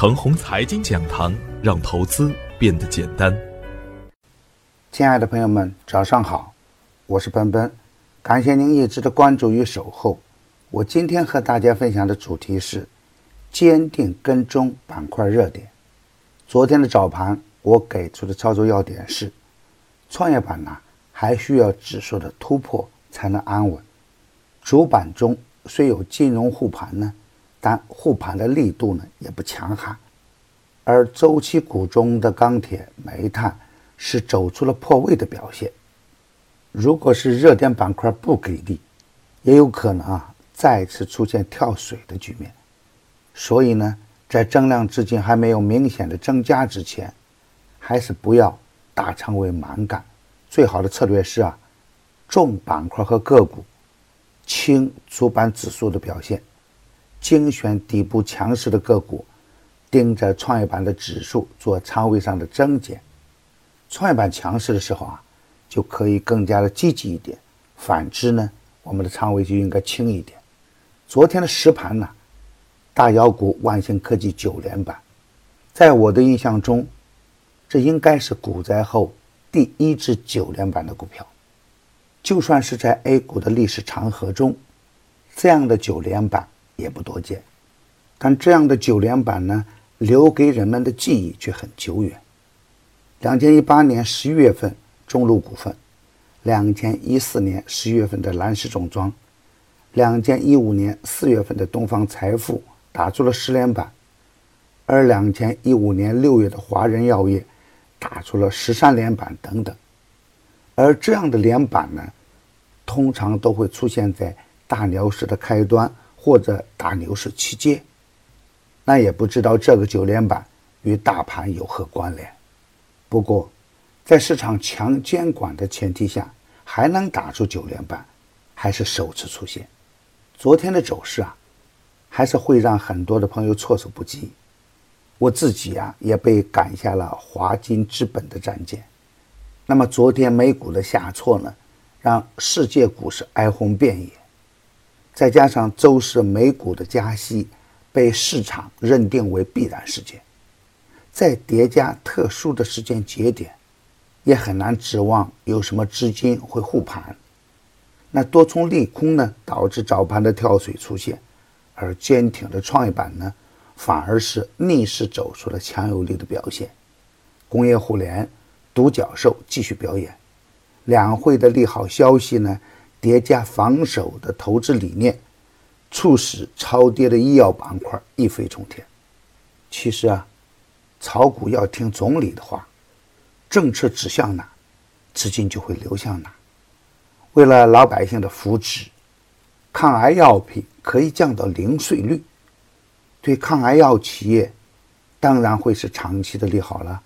程红财经讲堂，让投资变得简单。亲爱的朋友们，早上好，我是奔奔，感谢您一直的关注与守候。我今天和大家分享的主题是坚定跟踪板块热点。昨天的早盘，我给出的操作要点是：创业板呢还需要指数的突破才能安稳。主板中虽有金融护盘呢。但护盘的力度呢也不强悍，而周期股中的钢铁、煤炭是走出了破位的表现。如果是热点板块不给力，也有可能啊再次出现跳水的局面。所以呢，在增量资金还没有明显的增加之前，还是不要大仓位满干。最好的策略是啊，重板块和个股，轻主板指数的表现。精选底部强势的个股，盯着创业板的指数做仓位上的增减。创业板强势的时候啊，就可以更加的积极一点；反之呢，我们的仓位就应该轻一点。昨天的实盘呢，大妖股万兴科技九连板，在我的印象中，这应该是股灾后第一只九连板的股票。就算是在 A 股的历史长河中，这样的九连板。也不多见，但这样的九连板呢，留给人们的记忆却很久远。两千一八年十一月份，中路股份；两千一四年十一月份的蓝石重装；两千一五年四月份的东方财富打出了十连板，而两千一五年六月的华人药业打出了十三连板等等。而这样的连板呢，通常都会出现在大牛市的开端。或者大牛市期间，那也不知道这个九连板与大盘有何关联。不过，在市场强监管的前提下，还能打出九连板，还是首次出现。昨天的走势啊，还是会让很多的朋友措手不及。我自己啊，也被赶下了华金资本的战舰。那么，昨天美股的下挫呢，让世界股市哀鸿遍野。再加上周四美股的加息被市场认定为必然事件，再叠加特殊的时间节点，也很难指望有什么资金会护盘。那多重利空呢，导致早盘的跳水出现，而坚挺的创业板呢，反而是逆势走出了强有力的表现。工业互联、独角兽继续表演，两会的利好消息呢？叠加防守的投资理念，促使超跌的医药板块一飞冲天。其实啊，炒股要听总理的话，政策指向哪，资金就会流向哪。为了老百姓的福祉，抗癌药品可以降到零税率，对抗癌药企业当然会是长期的利好了。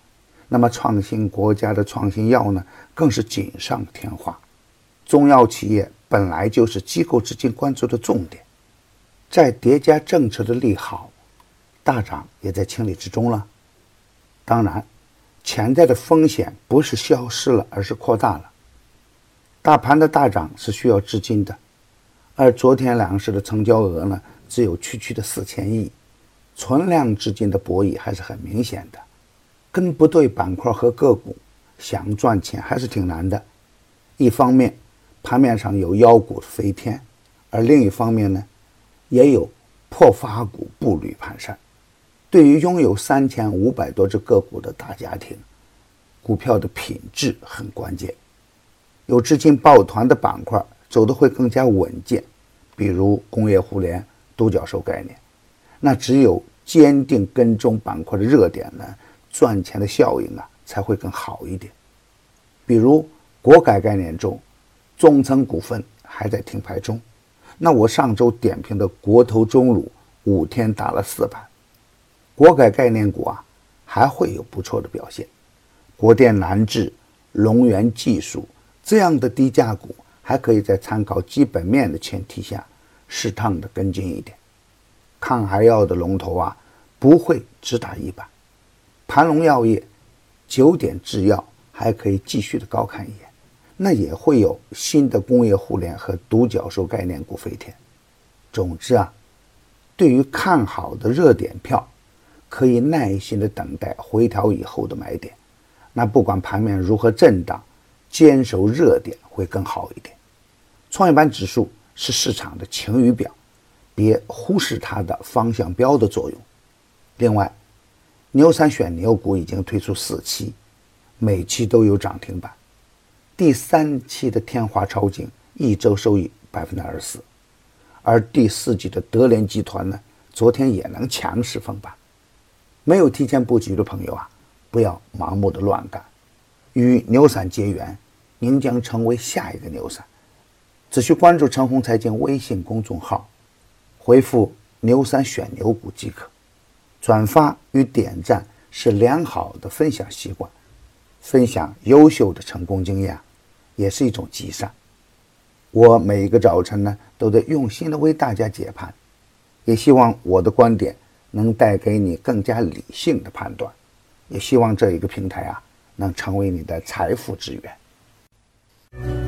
那么创新国家的创新药呢，更是锦上添花。中药企业本来就是机构资金关注的重点，再叠加政策的利好，大涨也在情理之中了。当然，潜在的风险不是消失了，而是扩大了。大盘的大涨是需要资金的，而昨天两市的成交额呢，只有区区的四千亿，存量资金的博弈还是很明显的。跟不对板块和个股，想赚钱还是挺难的。一方面，盘面上有妖股飞天，而另一方面呢，也有破发股步履蹒跚。对于拥有三千五百多只个股的大家庭，股票的品质很关键。有资金抱团的板块走的会更加稳健，比如工业互联、独角兽概念。那只有坚定跟踪板块的热点呢，赚钱的效应啊才会更好一点。比如国改概念中。中成股份还在停牌中，那我上周点评的国投中乳五天打了四板，国改概念股啊还会有不错的表现，国电南智、龙源技术这样的低价股还可以在参考基本面的前提下适当的跟进一点，抗癌药的龙头啊不会只打一板，盘龙药业、九点制药还可以继续的高看一眼。那也会有新的工业互联和独角兽概念股飞天。总之啊，对于看好的热点票，可以耐心的等待回调以后的买点。那不管盘面如何震荡，坚守热点会更好一点。创业板指数是市场的晴雨表，别忽视它的方向标的作用。另外，牛散选牛股已经推出四期，每期都有涨停板。第三期的天华超净一周收益百分之二十四，而第四季的德联集团呢，昨天也能强势封板。没有提前布局的朋友啊，不要盲目的乱干。与牛散结缘，您将成为下一个牛散。只需关注陈红财经微信公众号，回复“牛散选牛股”即可。转发与点赞是良好的分享习惯。分享优秀的成功经验，也是一种积善。我每一个早晨呢，都在用心的为大家解盘，也希望我的观点能带给你更加理性的判断，也希望这一个平台啊，能成为你的财富之源。